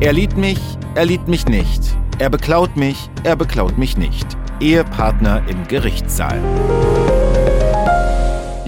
Er liebt mich, er liebt mich nicht. Er beklaut mich, er beklaut mich nicht. Ehepartner im Gerichtssaal.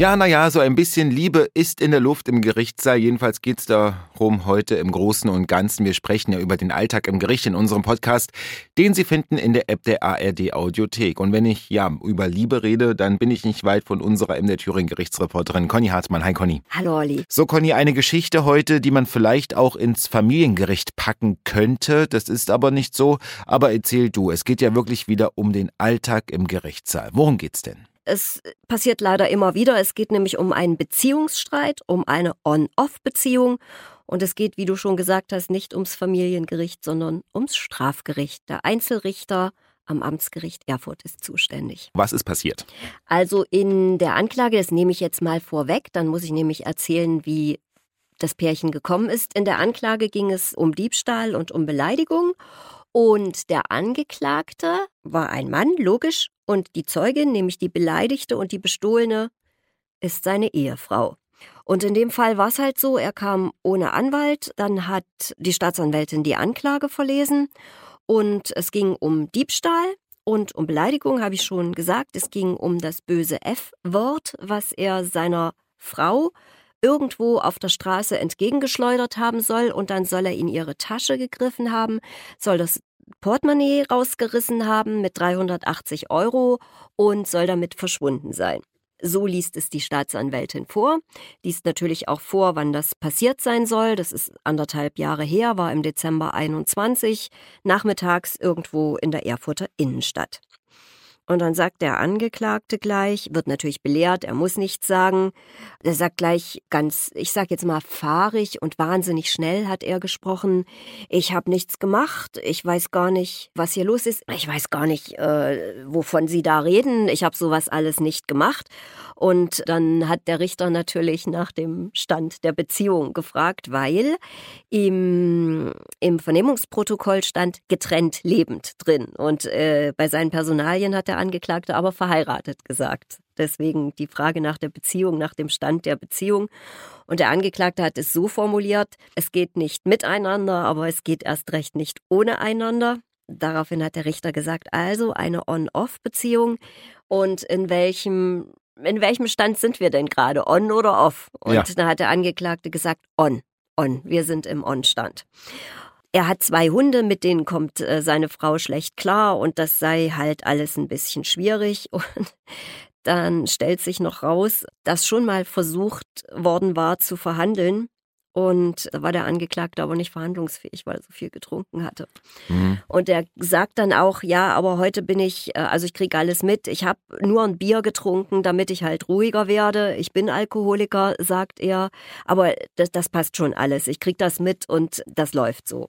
Ja, naja, so ein bisschen Liebe ist in der Luft im Gerichtssaal. Jedenfalls geht es darum heute im Großen und Ganzen. Wir sprechen ja über den Alltag im Gericht in unserem Podcast, den Sie finden in der App der ARD Audiothek. Und wenn ich ja über Liebe rede, dann bin ich nicht weit von unserer MDR Thüringen Gerichtsreporterin Conny Hartmann. Hi Conny. Hallo Olli. So Conny, eine Geschichte heute, die man vielleicht auch ins Familiengericht packen könnte. Das ist aber nicht so. Aber erzähl du, es geht ja wirklich wieder um den Alltag im Gerichtssaal. Worum geht's denn? Es passiert leider immer wieder. Es geht nämlich um einen Beziehungsstreit, um eine On-Off-Beziehung. Und es geht, wie du schon gesagt hast, nicht ums Familiengericht, sondern ums Strafgericht. Der Einzelrichter am Amtsgericht Erfurt ist zuständig. Was ist passiert? Also in der Anklage, das nehme ich jetzt mal vorweg, dann muss ich nämlich erzählen, wie das Pärchen gekommen ist. In der Anklage ging es um Diebstahl und um Beleidigung. Und der Angeklagte war ein Mann, logisch, und die Zeugin, nämlich die Beleidigte und die Bestohlene, ist seine Ehefrau. Und in dem Fall war es halt so, er kam ohne Anwalt, dann hat die Staatsanwältin die Anklage verlesen und es ging um Diebstahl und um Beleidigung, habe ich schon gesagt. Es ging um das böse F-Wort, was er seiner Frau irgendwo auf der Straße entgegengeschleudert haben soll und dann soll er in ihre Tasche gegriffen haben, soll das Portemonnaie rausgerissen haben mit 380 Euro und soll damit verschwunden sein. So liest es die Staatsanwältin vor. Liest natürlich auch vor, wann das passiert sein soll. Das ist anderthalb Jahre her, war im Dezember 21, nachmittags irgendwo in der Erfurter Innenstadt. Und dann sagt der Angeklagte gleich, wird natürlich belehrt, er muss nichts sagen. Er sagt gleich ganz, ich sag jetzt mal fahrig und wahnsinnig schnell hat er gesprochen. Ich habe nichts gemacht, ich weiß gar nicht, was hier los ist. Ich weiß gar nicht, äh, wovon Sie da reden. Ich habe sowas alles nicht gemacht. Und dann hat der Richter natürlich nach dem Stand der Beziehung gefragt, weil im, im Vernehmungsprotokoll stand getrennt lebend drin. Und äh, bei seinen Personalien hat der Angeklagte aber verheiratet gesagt. Deswegen die Frage nach der Beziehung, nach dem Stand der Beziehung. Und der Angeklagte hat es so formuliert, es geht nicht miteinander, aber es geht erst recht nicht ohne einander. Daraufhin hat der Richter gesagt, also eine On-Off-Beziehung und in welchem in welchem Stand sind wir denn gerade, on oder off? Und ja. da hat der Angeklagte gesagt, on, on, wir sind im On-Stand. Er hat zwei Hunde, mit denen kommt äh, seine Frau schlecht klar und das sei halt alles ein bisschen schwierig. Und dann stellt sich noch raus, dass schon mal versucht worden war zu verhandeln und da war der Angeklagte aber nicht verhandlungsfähig, weil er so viel getrunken hatte. Mhm. Und er sagt dann auch, ja, aber heute bin ich, äh, also ich kriege alles mit. Ich habe nur ein Bier getrunken, damit ich halt ruhiger werde. Ich bin Alkoholiker, sagt er. Aber das, das passt schon alles. Ich kriege das mit und das läuft so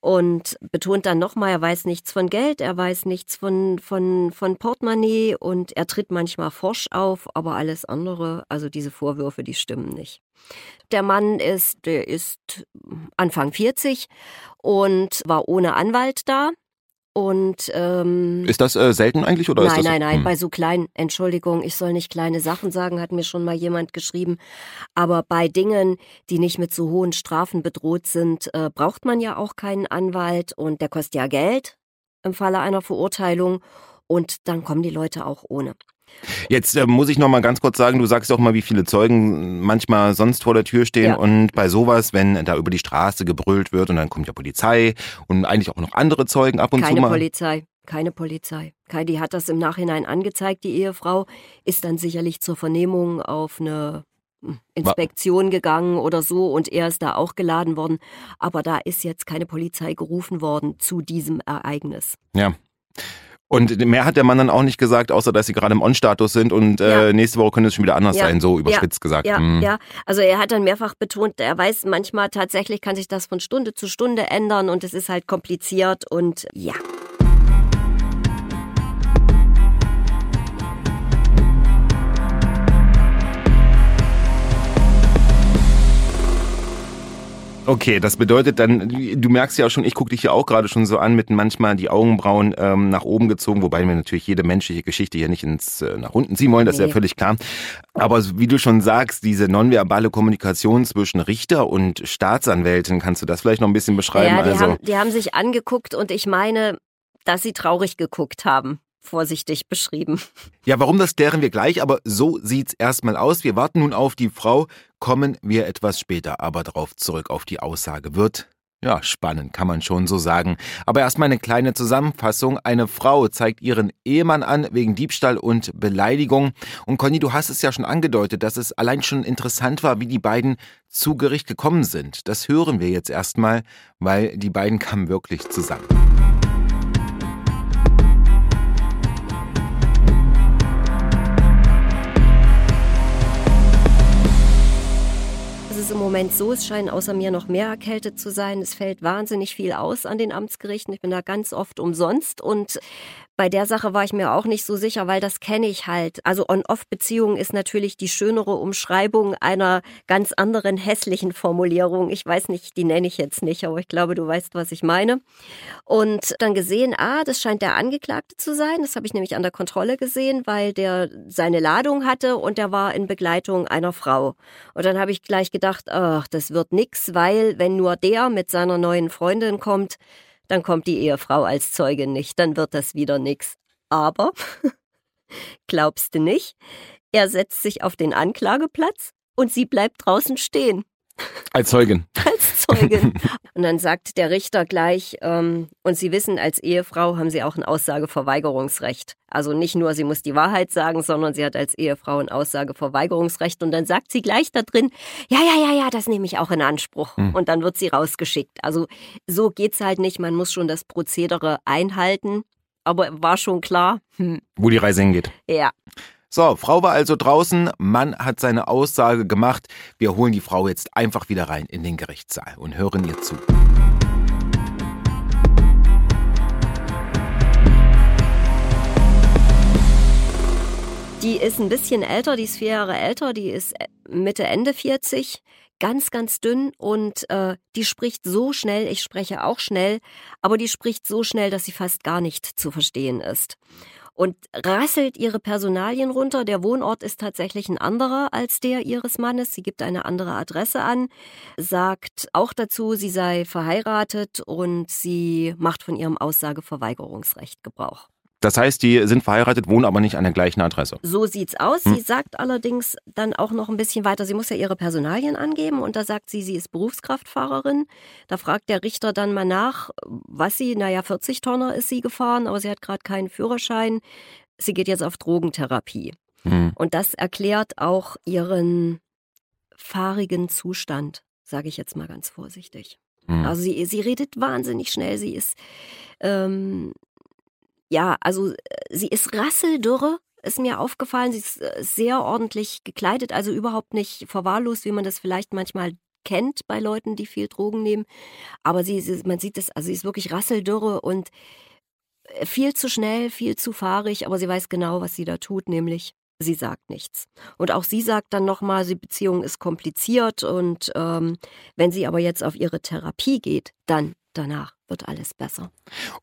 und betont dann nochmal, er weiß nichts von Geld, er weiß nichts von, von, von Portemonnaie und er tritt manchmal forsch auf, aber alles andere, also diese Vorwürfe, die stimmen nicht. Der Mann ist, der ist Anfang 40 und war ohne Anwalt da. Und ähm, ist das äh, selten eigentlich oder nein, ist das nein, nein, hm. bei so kleinen Entschuldigung, ich soll nicht kleine Sachen sagen, hat mir schon mal jemand geschrieben. Aber bei Dingen, die nicht mit so hohen Strafen bedroht sind, äh, braucht man ja auch keinen Anwalt und der kostet ja Geld im Falle einer Verurteilung und dann kommen die Leute auch ohne. Jetzt äh, muss ich noch mal ganz kurz sagen, du sagst doch mal, wie viele Zeugen manchmal sonst vor der Tür stehen ja. und bei sowas, wenn da über die Straße gebrüllt wird und dann kommt ja Polizei und eigentlich auch noch andere Zeugen ab und Keine zu mal. Keine Polizei. Keine Polizei. Die hat das im Nachhinein angezeigt, die Ehefrau, ist dann sicherlich zur Vernehmung auf eine hm, Inspektion gegangen oder so und er ist da auch geladen worden. Aber da ist jetzt keine Polizei gerufen worden zu diesem Ereignis. Ja. Und mehr hat der Mann dann auch nicht gesagt, außer dass sie gerade im On-Status sind und äh, ja. nächste Woche könnte es schon wieder anders ja. sein, so überspitzt ja. gesagt. Ja, mhm. ja, also er hat dann mehrfach betont, er weiß manchmal tatsächlich kann sich das von Stunde zu Stunde ändern und es ist halt kompliziert und ja. Okay, das bedeutet dann, du merkst ja auch schon, ich gucke dich ja auch gerade schon so an, mit manchmal die Augenbrauen ähm, nach oben gezogen, wobei wir natürlich jede menschliche Geschichte hier nicht ins äh, nach unten ziehen wollen, das nee. ist ja völlig klar. Aber wie du schon sagst, diese nonverbale Kommunikation zwischen Richter und Staatsanwältin, kannst du das vielleicht noch ein bisschen beschreiben? Ja, die, also, haben, die haben sich angeguckt und ich meine, dass sie traurig geguckt haben vorsichtig beschrieben. Ja, warum das klären wir gleich, aber so sieht's erstmal aus. Wir warten nun auf die Frau, kommen wir etwas später aber darauf zurück auf die Aussage wird. Ja, spannend, kann man schon so sagen. Aber erstmal eine kleine Zusammenfassung. Eine Frau zeigt ihren Ehemann an wegen Diebstahl und Beleidigung. Und Conny, du hast es ja schon angedeutet, dass es allein schon interessant war, wie die beiden zu Gericht gekommen sind. Das hören wir jetzt erstmal, weil die beiden kamen wirklich zusammen. Ist im Moment so, es scheinen außer mir noch mehr erkältet zu sein. Es fällt wahnsinnig viel aus an den Amtsgerichten. Ich bin da ganz oft umsonst und bei der Sache war ich mir auch nicht so sicher, weil das kenne ich halt. Also On-Off-Beziehung ist natürlich die schönere Umschreibung einer ganz anderen hässlichen Formulierung. Ich weiß nicht, die nenne ich jetzt nicht, aber ich glaube, du weißt, was ich meine. Und dann gesehen, ah, das scheint der Angeklagte zu sein. Das habe ich nämlich an der Kontrolle gesehen, weil der seine Ladung hatte und der war in Begleitung einer Frau. Und dann habe ich gleich gedacht, ach, das wird nix, weil wenn nur der mit seiner neuen Freundin kommt, dann kommt die Ehefrau als Zeugin nicht, dann wird das wieder nix. Aber, glaubst du nicht, er setzt sich auf den Anklageplatz und sie bleibt draußen stehen. Als Zeugin. Zeugin. Und dann sagt der Richter gleich, ähm, und Sie wissen, als Ehefrau haben Sie auch ein Aussageverweigerungsrecht. Also nicht nur, sie muss die Wahrheit sagen, sondern sie hat als Ehefrau ein Aussageverweigerungsrecht. Und dann sagt sie gleich da drin, ja, ja, ja, ja, das nehme ich auch in Anspruch. Hm. Und dann wird sie rausgeschickt. Also so geht's halt nicht. Man muss schon das Prozedere einhalten. Aber war schon klar. Hm. Wo die Reise hingeht. Ja. So, Frau war also draußen, Mann hat seine Aussage gemacht. Wir holen die Frau jetzt einfach wieder rein in den Gerichtssaal und hören ihr zu. Die ist ein bisschen älter, die ist vier Jahre älter, die ist äh, Mitte, Ende 40, ganz, ganz dünn und äh, die spricht so schnell, ich spreche auch schnell, aber die spricht so schnell, dass sie fast gar nicht zu verstehen ist und rasselt ihre Personalien runter. Der Wohnort ist tatsächlich ein anderer als der ihres Mannes. Sie gibt eine andere Adresse an, sagt auch dazu, sie sei verheiratet und sie macht von ihrem Aussageverweigerungsrecht Gebrauch. Das heißt, die sind verheiratet, wohnen aber nicht an der gleichen Adresse. So sieht's aus. Hm. Sie sagt allerdings dann auch noch ein bisschen weiter. Sie muss ja ihre Personalien angeben und da sagt sie, sie ist Berufskraftfahrerin. Da fragt der Richter dann mal nach, was sie, naja, 40 Tonner ist sie gefahren, aber sie hat gerade keinen Führerschein. Sie geht jetzt auf Drogentherapie. Hm. Und das erklärt auch ihren fahrigen Zustand, sage ich jetzt mal ganz vorsichtig. Hm. Also sie, sie redet wahnsinnig schnell. Sie ist ähm, ja, also äh, sie ist rasseldürre, ist mir aufgefallen. Sie ist äh, sehr ordentlich gekleidet, also überhaupt nicht verwahrlost, wie man das vielleicht manchmal kennt bei Leuten, die viel Drogen nehmen. Aber sie, sie man sieht das, also sie ist wirklich rasseldürre und äh, viel zu schnell, viel zu fahrig, aber sie weiß genau, was sie da tut, nämlich sie sagt nichts. Und auch sie sagt dann nochmal, die Beziehung ist kompliziert und ähm, wenn sie aber jetzt auf ihre Therapie geht, dann danach wird alles besser.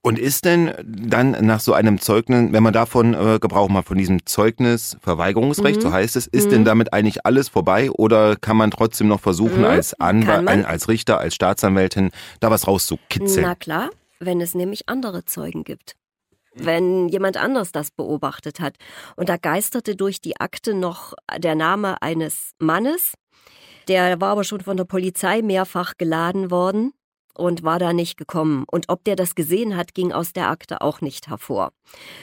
Und ist denn dann nach so einem Zeugnis, wenn man davon äh, Gebrauch macht, von diesem Zeugnis Verweigerungsrecht, mhm. so heißt es, ist mhm. denn damit eigentlich alles vorbei oder kann man trotzdem noch versuchen, mhm. als, Anwalt, als Richter, als Staatsanwältin da was rauszukitzeln? Na klar, wenn es nämlich andere Zeugen gibt. Wenn jemand anders das beobachtet hat. Und da geisterte durch die Akte noch der Name eines Mannes, der war aber schon von der Polizei mehrfach geladen worden und war da nicht gekommen. Und ob der das gesehen hat, ging aus der Akte auch nicht hervor.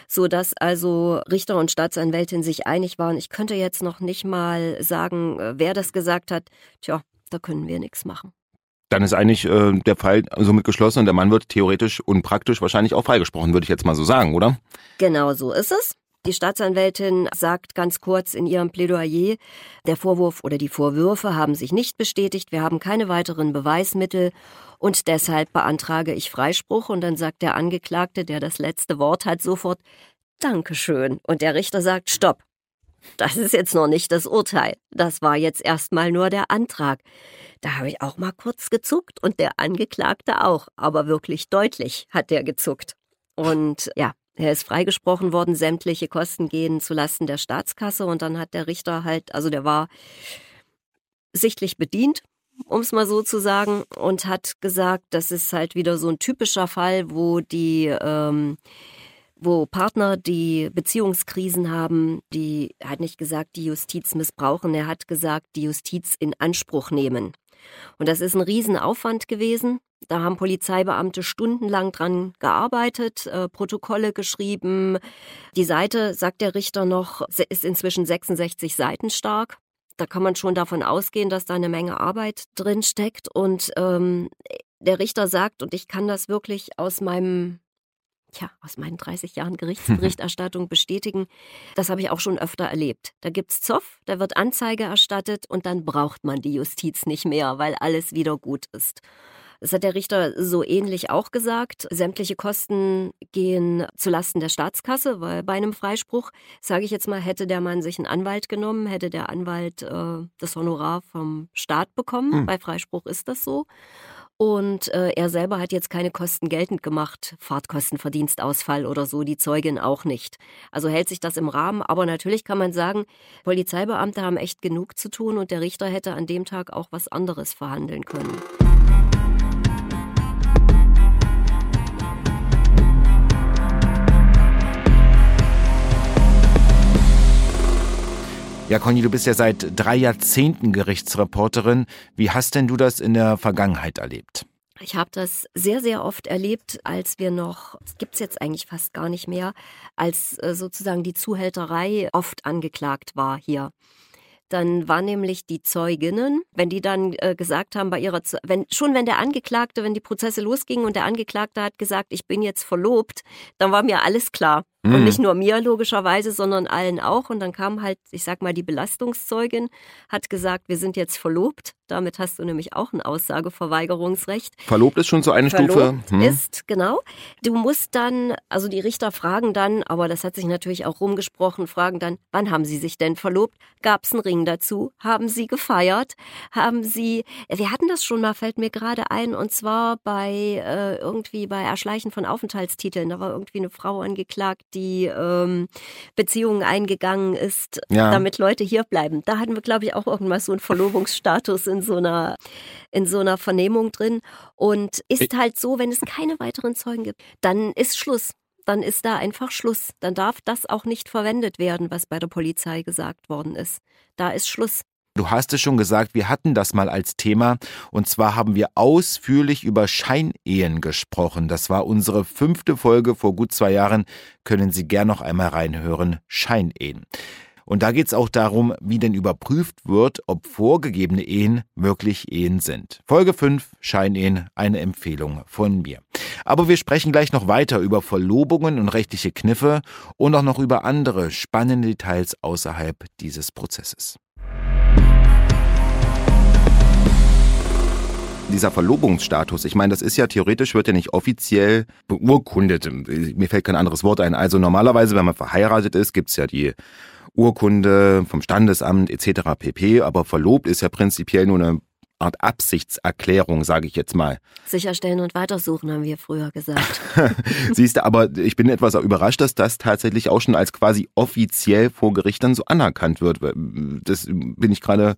So dass also Richter und Staatsanwältin sich einig waren. Ich könnte jetzt noch nicht mal sagen, äh, wer das gesagt hat. Tja, da können wir nichts machen. Dann ist eigentlich äh, der Fall somit geschlossen und der Mann wird theoretisch und praktisch wahrscheinlich auch freigesprochen, würde ich jetzt mal so sagen, oder? Genau so ist es. Die Staatsanwältin sagt ganz kurz in ihrem Plädoyer, der Vorwurf oder die Vorwürfe haben sich nicht bestätigt, wir haben keine weiteren Beweismittel und deshalb beantrage ich Freispruch. Und dann sagt der Angeklagte, der das letzte Wort hat, sofort Dankeschön. Und der Richter sagt Stopp. Das ist jetzt noch nicht das Urteil. Das war jetzt erstmal nur der Antrag. Da habe ich auch mal kurz gezuckt und der Angeklagte auch, aber wirklich deutlich hat der gezuckt. Und ja, er ist freigesprochen worden, sämtliche Kosten gehen zulasten der Staatskasse und dann hat der Richter halt, also der war sichtlich bedient, um es mal so zu sagen, und hat gesagt, das ist halt wieder so ein typischer Fall, wo die ähm, wo Partner, die Beziehungskrisen haben, die hat nicht gesagt, die Justiz missbrauchen, er hat gesagt, die Justiz in Anspruch nehmen. Und das ist ein Riesenaufwand gewesen. Da haben Polizeibeamte stundenlang dran gearbeitet, äh, Protokolle geschrieben. Die Seite, sagt der Richter noch, ist inzwischen 66 Seiten stark. Da kann man schon davon ausgehen, dass da eine Menge Arbeit drin steckt. Und ähm, der Richter sagt, und ich kann das wirklich aus meinem tja, aus meinen 30 Jahren Gerichtsberichterstattung bestätigen. Das habe ich auch schon öfter erlebt. Da gibt es Zoff, da wird Anzeige erstattet und dann braucht man die Justiz nicht mehr, weil alles wieder gut ist. Das hat der Richter so ähnlich auch gesagt. Sämtliche Kosten gehen zulasten der Staatskasse, weil bei einem Freispruch, sage ich jetzt mal, hätte der Mann sich einen Anwalt genommen, hätte der Anwalt äh, das Honorar vom Staat bekommen. Hm. Bei Freispruch ist das so. Und äh, er selber hat jetzt keine Kosten geltend gemacht, Fahrtkostenverdienstausfall oder so, die Zeugin auch nicht. Also hält sich das im Rahmen. Aber natürlich kann man sagen, Polizeibeamte haben echt genug zu tun und der Richter hätte an dem Tag auch was anderes verhandeln können. Ja, Conny, du bist ja seit drei Jahrzehnten Gerichtsreporterin. Wie hast denn du das in der Vergangenheit erlebt? Ich habe das sehr, sehr oft erlebt, als wir noch, das gibt es jetzt eigentlich fast gar nicht mehr, als äh, sozusagen die Zuhälterei oft angeklagt war hier. Dann waren nämlich die Zeuginnen, wenn die dann äh, gesagt haben bei ihrer, wenn, schon wenn der Angeklagte, wenn die Prozesse losgingen und der Angeklagte hat gesagt, ich bin jetzt verlobt, dann war mir alles klar. Mhm. Und nicht nur mir logischerweise, sondern allen auch. Und dann kam halt, ich sag mal, die Belastungszeugin, hat gesagt, wir sind jetzt verlobt. Damit hast du nämlich auch ein Aussageverweigerungsrecht. Verlobt ist schon so eine verlobt Stufe. Hm. ist, genau. Du musst dann, also die Richter fragen dann, aber das hat sich natürlich auch rumgesprochen, fragen dann, wann haben sie sich denn verlobt? Gab es einen Ring dazu? Haben sie gefeiert? Haben sie, wir hatten das schon mal, fällt mir gerade ein, und zwar bei äh, irgendwie bei Erschleichen von Aufenthaltstiteln. Da war irgendwie eine Frau angeklagt, die ähm, Beziehungen eingegangen ist, ja. damit Leute hier bleiben. Da hatten wir, glaube ich, auch irgendwann so einen Verlobungsstatus in so einer in so einer Vernehmung drin. Und ist halt so, wenn es keine weiteren Zeugen gibt, dann ist Schluss. Dann ist da einfach Schluss. Dann darf das auch nicht verwendet werden, was bei der Polizei gesagt worden ist. Da ist Schluss. Du hast es schon gesagt, wir hatten das mal als Thema und zwar haben wir ausführlich über Scheinehen gesprochen. Das war unsere fünfte Folge vor gut zwei Jahren. Können Sie gern noch einmal reinhören. Scheinehen. Und da geht es auch darum, wie denn überprüft wird, ob vorgegebene Ehen wirklich Ehen sind. Folge 5, Scheinehen, eine Empfehlung von mir. Aber wir sprechen gleich noch weiter über Verlobungen und rechtliche Kniffe und auch noch über andere spannende Details außerhalb dieses Prozesses. Dieser Verlobungsstatus, ich meine, das ist ja theoretisch, wird ja nicht offiziell beurkundet. Mir fällt kein anderes Wort ein. Also normalerweise, wenn man verheiratet ist, gibt's ja die Urkunde vom Standesamt etc. pp. Aber verlobt ist ja prinzipiell nur eine Art Absichtserklärung, sage ich jetzt mal. Sicherstellen und weitersuchen, haben wir früher gesagt. Siehst du, aber ich bin etwas überrascht, dass das tatsächlich auch schon als quasi offiziell vor Gericht dann so anerkannt wird. Das bin ich gerade,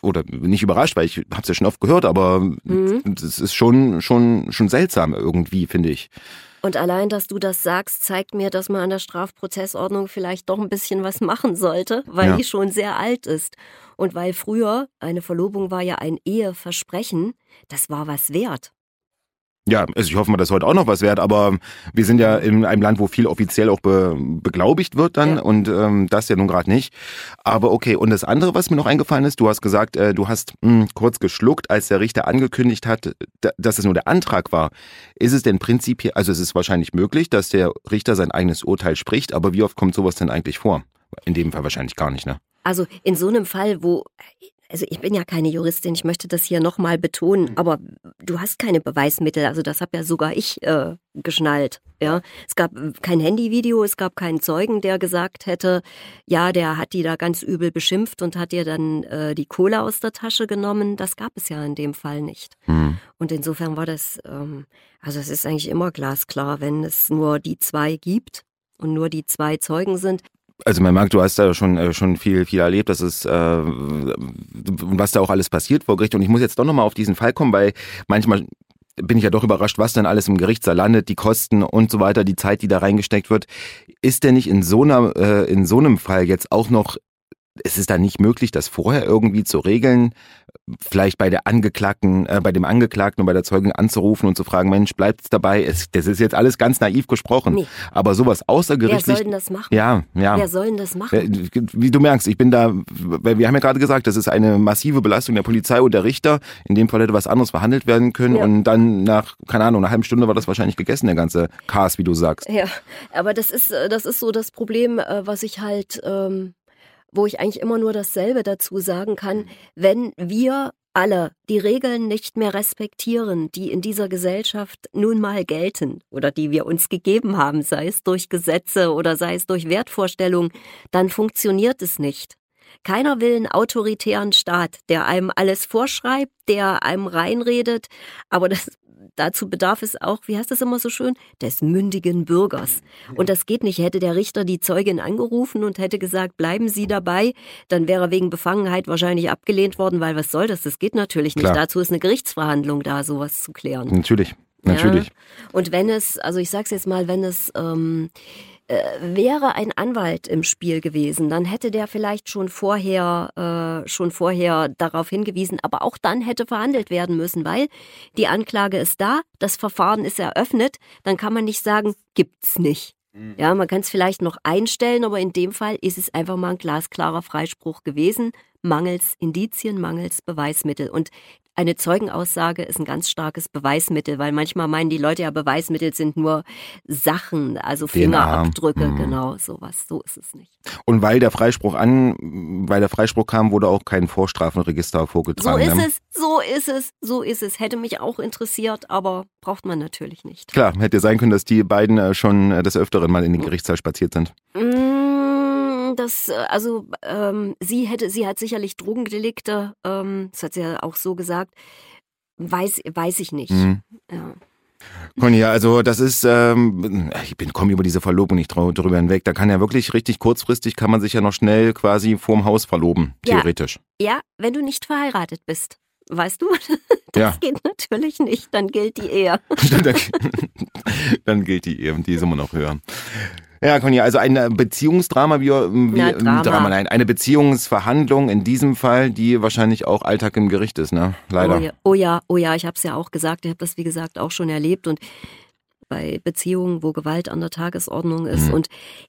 oder nicht überrascht, weil ich habe es ja schon oft gehört, aber mhm. das ist schon, schon, schon seltsam irgendwie, finde ich. Und allein, dass du das sagst, zeigt mir, dass man an der Strafprozessordnung vielleicht doch ein bisschen was machen sollte, weil ja. die schon sehr alt ist. Und weil früher eine Verlobung war ja ein Eheversprechen, das war was wert. Ja, also ich hoffe mal, dass heute auch noch was wert, aber wir sind ja in einem Land, wo viel offiziell auch be beglaubigt wird dann ja. und ähm, das ja nun gerade nicht. Aber okay, und das andere, was mir noch eingefallen ist, du hast gesagt, äh, du hast mh, hm, kurz geschluckt, als der Richter angekündigt hat, dass es nur der Antrag war. Ist es denn prinzipiell, also es ist wahrscheinlich möglich, dass der Richter sein eigenes Urteil spricht, aber wie oft kommt sowas denn eigentlich vor? In dem Fall wahrscheinlich gar nicht, ne? Also in so einem Fall, wo also ich bin ja keine Juristin, ich möchte das hier nochmal betonen, mhm. aber du hast keine Beweismittel, also das habe ja sogar ich äh, geschnallt. Ja, es gab kein Handyvideo, es gab keinen Zeugen, der gesagt hätte, ja, der hat die da ganz übel beschimpft und hat ihr dann äh, die Kohle aus der Tasche genommen. Das gab es ja in dem Fall nicht. Mhm. Und insofern war das, ähm, also es ist eigentlich immer glasklar, wenn es nur die zwei gibt und nur die zwei Zeugen sind, also man merkt, du hast da schon äh, schon viel viel erlebt, das ist äh, was da auch alles passiert vor Gericht und ich muss jetzt doch nochmal auf diesen Fall kommen, weil manchmal bin ich ja doch überrascht, was denn alles im Gerichtssaal landet, die Kosten und so weiter, die Zeit, die da reingesteckt wird. Ist denn nicht in so einer äh, in so einem Fall jetzt auch noch ist es da nicht möglich, das vorher irgendwie zu regeln? Vielleicht bei der Angeklagten, äh, bei dem Angeklagten und bei der Zeugin anzurufen und zu fragen, Mensch, bleibt es dabei? Es, das ist jetzt alles ganz naiv gesprochen. Nee. Aber sowas außergerichtlich. Wer soll denn das machen? Ja, ja. Wer soll denn das machen? Wie du merkst, ich bin da, wir haben ja gerade gesagt, das ist eine massive Belastung der Polizei und der Richter. In dem Fall hätte was anderes verhandelt werden können ja. und dann nach, keine Ahnung, einer halben Stunde war das wahrscheinlich gegessen, der ganze Chaos, wie du sagst. Ja, aber das ist, äh, das ist so das Problem, äh, was ich halt, ähm wo ich eigentlich immer nur dasselbe dazu sagen kann, mhm. wenn wir alle die Regeln nicht mehr respektieren, die in dieser Gesellschaft nun mal gelten oder die wir uns gegeben haben, sei es durch Gesetze oder sei es durch Wertvorstellungen, dann funktioniert es nicht. Keiner will einen autoritären Staat, der einem alles vorschreibt, der einem reinredet, aber das dazu bedarf es auch, wie heißt das immer so schön, des mündigen Bürgers. Und das geht nicht. Hätte der Richter die Zeugin angerufen und hätte gesagt, bleiben Sie dabei, dann wäre er wegen Befangenheit wahrscheinlich abgelehnt worden, weil was soll das? Das geht natürlich nicht. Klar. Dazu ist eine Gerichtsverhandlung da, sowas zu klären. Natürlich. Natürlich. Ja? Und wenn es, also ich sag's jetzt mal, wenn es ähm, äh, wäre ein Anwalt im Spiel gewesen, dann hätte der vielleicht schon vorher, äh, schon vorher darauf hingewiesen, aber auch dann hätte verhandelt werden müssen, weil die Anklage ist da, das Verfahren ist eröffnet, dann kann man nicht sagen, gibt's nicht. Mhm. Ja, man kann es vielleicht noch einstellen, aber in dem Fall ist es einfach mal ein glasklarer Freispruch gewesen, mangels Indizien, mangels Beweismittel. Und eine Zeugenaussage ist ein ganz starkes Beweismittel, weil manchmal meinen die Leute ja, Beweismittel sind nur Sachen, also Fingerabdrücke, mhm. genau, sowas. So ist es nicht. Und weil der Freispruch an, weil der Freispruch kam, wurde auch kein Vorstrafenregister vorgetragen. So ist ne? es, so ist es, so ist es. Hätte mich auch interessiert, aber braucht man natürlich nicht. Klar, hätte sein können, dass die beiden äh, schon äh, des Öfteren mal in den Gerichtssaal spaziert sind. Mhm dass äh, also ähm, sie hätte, sie hat sicherlich Drogendelikte, ähm, das hat sie ja auch so gesagt, weiß, weiß ich nicht. Mhm. Ja. Conny, also das ist, ähm, ich bin komme über diese Verlobung nicht drüber hinweg. Da kann ja wirklich richtig kurzfristig kann man sich ja noch schnell quasi vorm Haus verloben, theoretisch. Ja, ja wenn du nicht verheiratet bist. Weißt du? Das ja. geht natürlich nicht. Dann gilt die Ehe. dann gilt die Ehe und die ist immer noch höher. Ja, Conny, also ein Beziehungsdrama, wie, wie ja, Drama. Drama, nein, eine Beziehungsverhandlung in diesem Fall, die wahrscheinlich auch Alltag im Gericht ist, ne? Leider. Oh ja, oh ja, oh ja ich habe es ja auch gesagt, ich habe das wie gesagt auch schon erlebt und bei Beziehungen, wo Gewalt an der Tagesordnung ist. Mhm. Und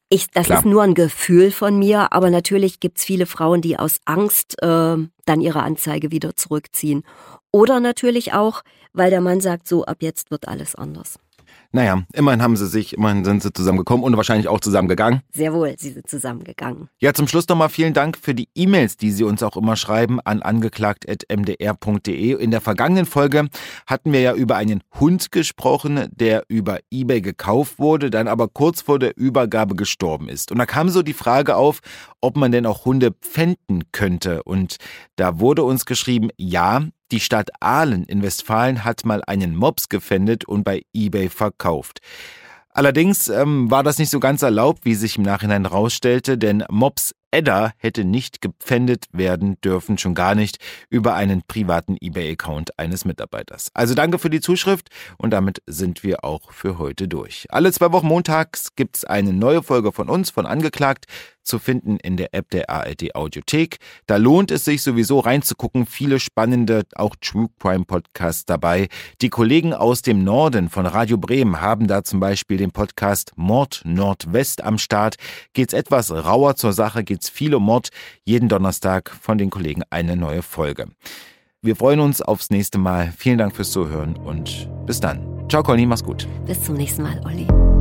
ich, das Klar. ist nur ein Gefühl von mir, aber natürlich gibt's viele Frauen, die aus Angst äh, dann ihre Anzeige wieder zurückziehen. Oder natürlich auch, weil der Mann sagt, so ab jetzt wird alles anders. Naja, immerhin haben sie sich, immerhin sind sie zusammengekommen und wahrscheinlich auch zusammengegangen. Sehr wohl, sie sind zusammengegangen. Ja, zum Schluss nochmal vielen Dank für die E-Mails, die Sie uns auch immer schreiben an angeklagt.mdr.de. In der vergangenen Folge hatten wir ja über einen Hund gesprochen, der über Ebay gekauft wurde, dann aber kurz vor der Übergabe gestorben ist. Und da kam so die Frage auf, ob man denn auch Hunde pfänden könnte. Und da wurde uns geschrieben, ja, die Stadt Aalen in Westfalen hat mal einen Mops gefändet und bei eBay verkauft. Allerdings ähm, war das nicht so ganz erlaubt, wie sich im Nachhinein rausstellte, denn Mops Edda hätte nicht gepfändet werden dürfen, schon gar nicht über einen privaten eBay-Account eines Mitarbeiters. Also danke für die Zuschrift und damit sind wir auch für heute durch. Alle zwei Wochen montags gibt's eine neue Folge von uns, von Angeklagt, zu finden in der App der ARD Audiothek. Da lohnt es sich sowieso reinzugucken. Viele spannende, auch True Crime Podcasts dabei. Die Kollegen aus dem Norden von Radio Bremen haben da zum Beispiel den Podcast Mord Nordwest am Start. Geht's etwas rauer zur Sache, geht's viel um Mord. Jeden Donnerstag von den Kollegen eine neue Folge. Wir freuen uns aufs nächste Mal. Vielen Dank fürs Zuhören und bis dann. Ciao, Conny, mach's gut. Bis zum nächsten Mal, Olli.